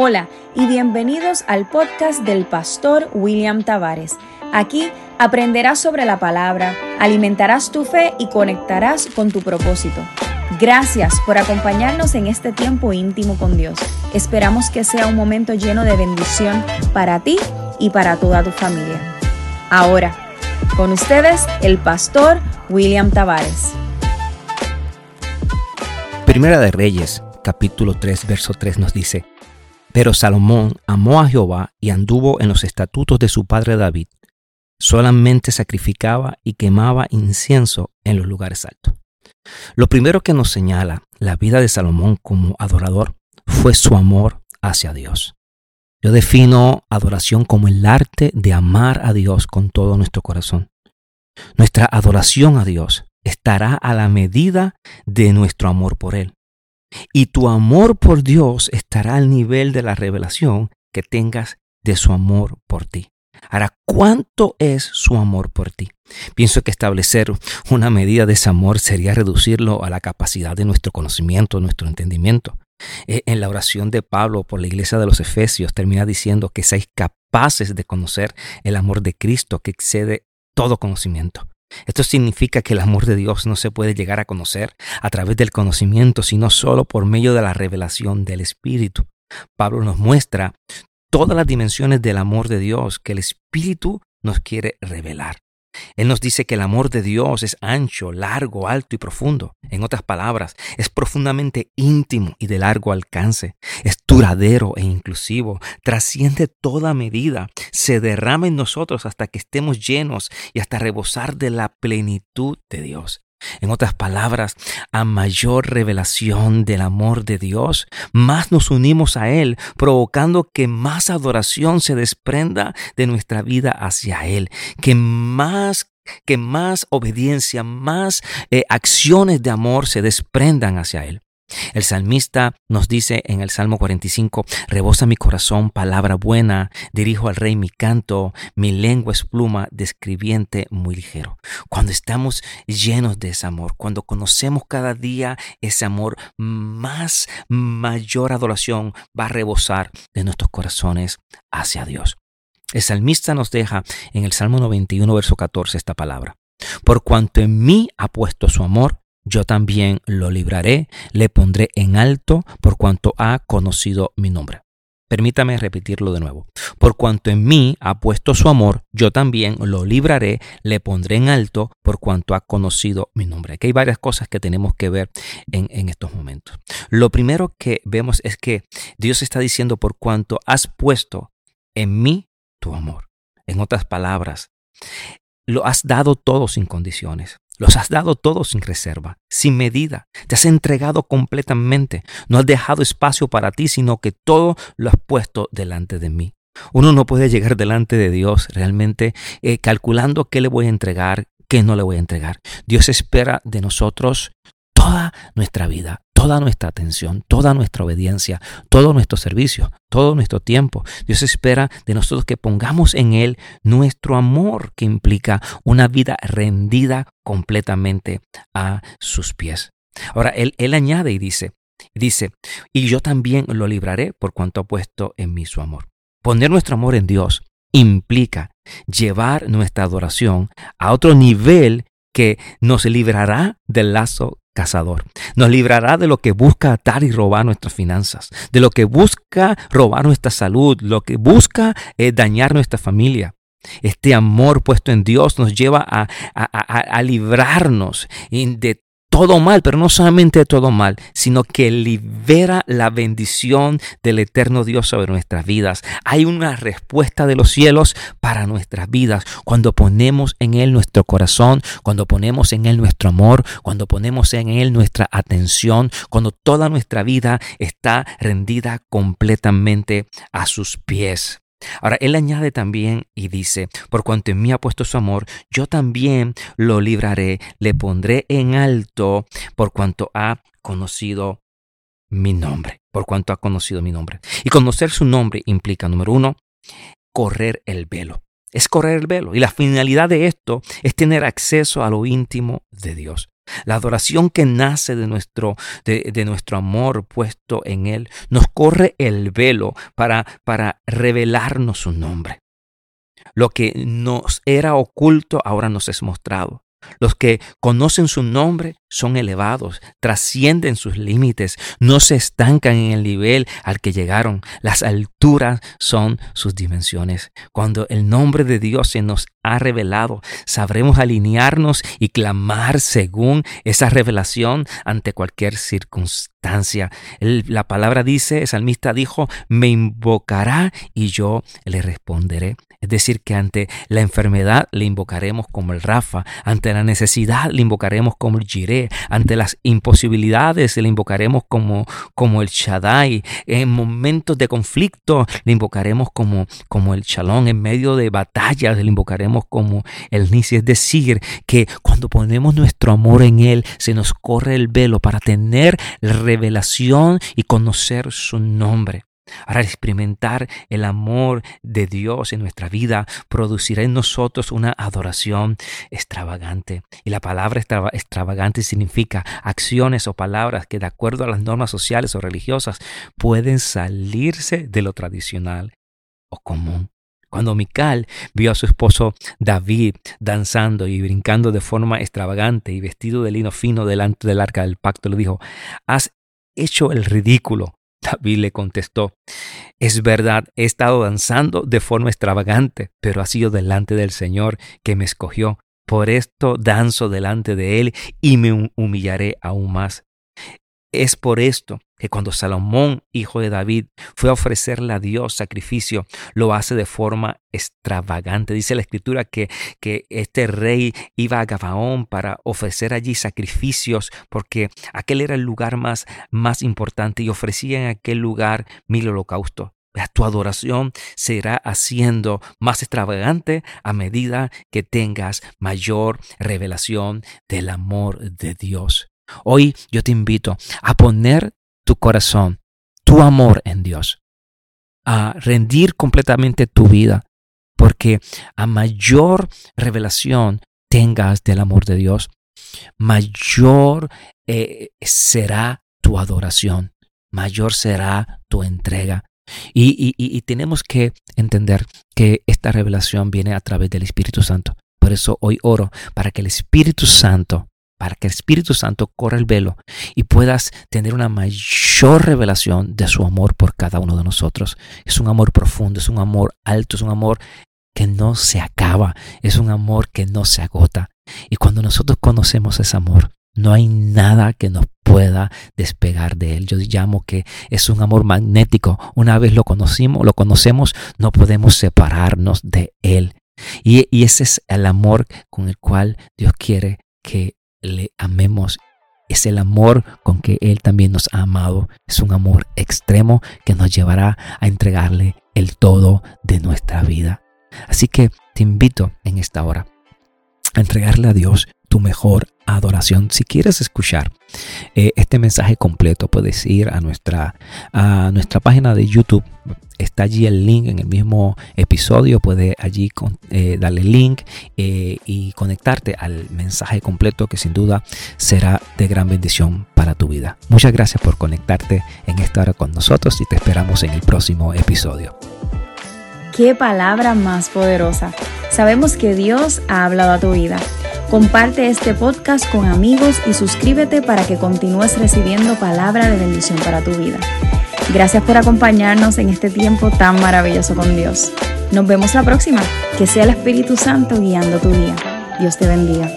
Hola y bienvenidos al podcast del pastor William Tavares. Aquí aprenderás sobre la palabra, alimentarás tu fe y conectarás con tu propósito. Gracias por acompañarnos en este tiempo íntimo con Dios. Esperamos que sea un momento lleno de bendición para ti y para toda tu familia. Ahora, con ustedes el pastor William Tavares. Primera de Reyes, capítulo 3, verso 3 nos dice, pero Salomón amó a Jehová y anduvo en los estatutos de su padre David. Solamente sacrificaba y quemaba incienso en los lugares altos. Lo primero que nos señala la vida de Salomón como adorador fue su amor hacia Dios. Yo defino adoración como el arte de amar a Dios con todo nuestro corazón. Nuestra adoración a Dios estará a la medida de nuestro amor por Él. Y tu amor por Dios estará al nivel de la revelación que tengas de su amor por ti. Ahora, ¿cuánto es su amor por ti? Pienso que establecer una medida de ese amor sería reducirlo a la capacidad de nuestro conocimiento, nuestro entendimiento. E, en la oración de Pablo por la iglesia de los Efesios termina diciendo que seáis capaces de conocer el amor de Cristo que excede todo conocimiento. Esto significa que el amor de Dios no se puede llegar a conocer a través del conocimiento, sino solo por medio de la revelación del Espíritu. Pablo nos muestra todas las dimensiones del amor de Dios que el Espíritu nos quiere revelar. Él nos dice que el amor de Dios es ancho, largo, alto y profundo. En otras palabras, es profundamente íntimo y de largo alcance. Es duradero e inclusivo. Trasciende toda medida. Se derrama en nosotros hasta que estemos llenos y hasta rebosar de la plenitud de Dios. En otras palabras, a mayor revelación del amor de Dios, más nos unimos a Él, provocando que más adoración se desprenda de nuestra vida hacia Él, que más que más obediencia, más eh, acciones de amor se desprendan hacia Él. El salmista nos dice en el Salmo 45, rebosa mi corazón palabra buena, dirijo al rey mi canto, mi lengua es pluma de escribiente muy ligero. Cuando estamos llenos de ese amor, cuando conocemos cada día ese amor, más mayor adoración va a rebosar de nuestros corazones hacia Dios. El salmista nos deja en el Salmo 91, verso 14 esta palabra. Por cuanto en mí ha puesto su amor, yo también lo libraré, le pondré en alto por cuanto ha conocido mi nombre. Permítame repetirlo de nuevo. Por cuanto en mí ha puesto su amor, yo también lo libraré, le pondré en alto por cuanto ha conocido mi nombre. Aquí hay varias cosas que tenemos que ver en, en estos momentos. Lo primero que vemos es que Dios está diciendo por cuanto has puesto en mí tu amor. En otras palabras, lo has dado todo sin condiciones. Los has dado todo sin reserva, sin medida. Te has entregado completamente. No has dejado espacio para ti, sino que todo lo has puesto delante de mí. Uno no puede llegar delante de Dios realmente eh, calculando qué le voy a entregar, qué no le voy a entregar. Dios espera de nosotros toda nuestra vida, toda nuestra atención, toda nuestra obediencia, todo nuestro servicio, todo nuestro tiempo. Dios espera de nosotros que pongamos en Él nuestro amor, que implica una vida rendida completamente a sus pies. Ahora, Él, él añade y dice, dice, y yo también lo libraré por cuanto ha puesto en mí su amor. Poner nuestro amor en Dios implica llevar nuestra adoración a otro nivel que nos librará del lazo cazador. Nos librará de lo que busca atar y robar nuestras finanzas, de lo que busca robar nuestra salud, lo que busca eh, dañar nuestra familia. Este amor puesto en Dios nos lleva a, a librarnos de todo mal, pero no solamente todo mal, sino que libera la bendición del eterno Dios sobre nuestras vidas. Hay una respuesta de los cielos para nuestras vidas cuando ponemos en Él nuestro corazón, cuando ponemos en Él nuestro amor, cuando ponemos en Él nuestra atención, cuando toda nuestra vida está rendida completamente a sus pies. Ahora, él añade también y dice, por cuanto en mí ha puesto su amor, yo también lo libraré, le pondré en alto, por cuanto ha conocido mi nombre, por cuanto ha conocido mi nombre. Y conocer su nombre implica, número uno, correr el velo. Es correr el velo. Y la finalidad de esto es tener acceso a lo íntimo de Dios. La adoración que nace de nuestro, de, de nuestro amor puesto en Él nos corre el velo para, para revelarnos su nombre. Lo que nos era oculto ahora nos es mostrado. Los que conocen su nombre son elevados, trascienden sus límites, no se estancan en el nivel al que llegaron. Las alturas son sus dimensiones. Cuando el nombre de Dios se nos ha revelado, sabremos alinearnos y clamar según esa revelación ante cualquier circunstancia. la palabra dice, el salmista dijo, me invocará y yo le responderé. Es decir, que ante la enfermedad le invocaremos como el Rafa, ante la necesidad le invocaremos como el Jireh, ante las imposibilidades le invocaremos como, como el Shaddai, en momentos de conflicto le invocaremos como, como el Shalom, en medio de batallas le invocaremos como el Nisi. Es decir, que cuando ponemos nuestro amor en Él, se nos corre el velo para tener la revelación y conocer su nombre. Ahora experimentar el amor de Dios en nuestra vida producirá en nosotros una adoración extravagante. Y la palabra extravagante significa acciones o palabras que de acuerdo a las normas sociales o religiosas pueden salirse de lo tradicional o común. Cuando Mical vio a su esposo David danzando y brincando de forma extravagante y vestido de lino fino delante del arca del pacto, le dijo, has hecho el ridículo David le contestó, es verdad, he estado danzando de forma extravagante, pero ha sido delante del Señor que me escogió. Por esto danzo delante de Él y me humillaré aún más. Es por esto que cuando Salomón, hijo de David, fue a ofrecerle a Dios sacrificio, lo hace de forma extravagante. Dice la escritura que, que este rey iba a Gabaón para ofrecer allí sacrificios porque aquel era el lugar más, más importante y ofrecía en aquel lugar mil holocaustos. Tu adoración será haciendo más extravagante a medida que tengas mayor revelación del amor de Dios. Hoy yo te invito a poner tu corazón, tu amor en Dios, a rendir completamente tu vida, porque a mayor revelación tengas del amor de Dios, mayor eh, será tu adoración, mayor será tu entrega. Y, y, tenemos que entender que esta revelación viene a través del Espíritu Santo. Por eso hoy oro para que el Espíritu Santo para que el Espíritu Santo corra el velo y puedas tener una mayor revelación de su amor por cada uno de nosotros. Es un amor profundo, es un amor alto, es un amor que no se acaba, es un amor que no se agota. Y cuando nosotros conocemos ese amor, no hay nada que nos pueda despegar de él. Yo llamo que es un amor magnético. Una vez lo conocimos, lo conocemos, no podemos separarnos de él. Y, y ese es el amor con el cual Dios quiere que le amemos. Es el amor con que Él también nos ha amado. Es un amor extremo que nos llevará a entregarle el todo de nuestra vida. Así que te invito en esta hora a entregarle a Dios tu mejor adoración. Si quieres escuchar eh, este mensaje completo, puedes ir a nuestra, a nuestra página de YouTube. Está allí el link en el mismo episodio. Puedes allí eh, darle link eh, y conectarte al mensaje completo que sin duda será de gran bendición para tu vida. Muchas gracias por conectarte en esta hora con nosotros y te esperamos en el próximo episodio. Qué palabra más poderosa. Sabemos que Dios ha hablado a tu vida. Comparte este podcast con amigos y suscríbete para que continúes recibiendo palabra de bendición para tu vida. Gracias por acompañarnos en este tiempo tan maravilloso con Dios. Nos vemos la próxima. Que sea el Espíritu Santo guiando tu día. Dios te bendiga.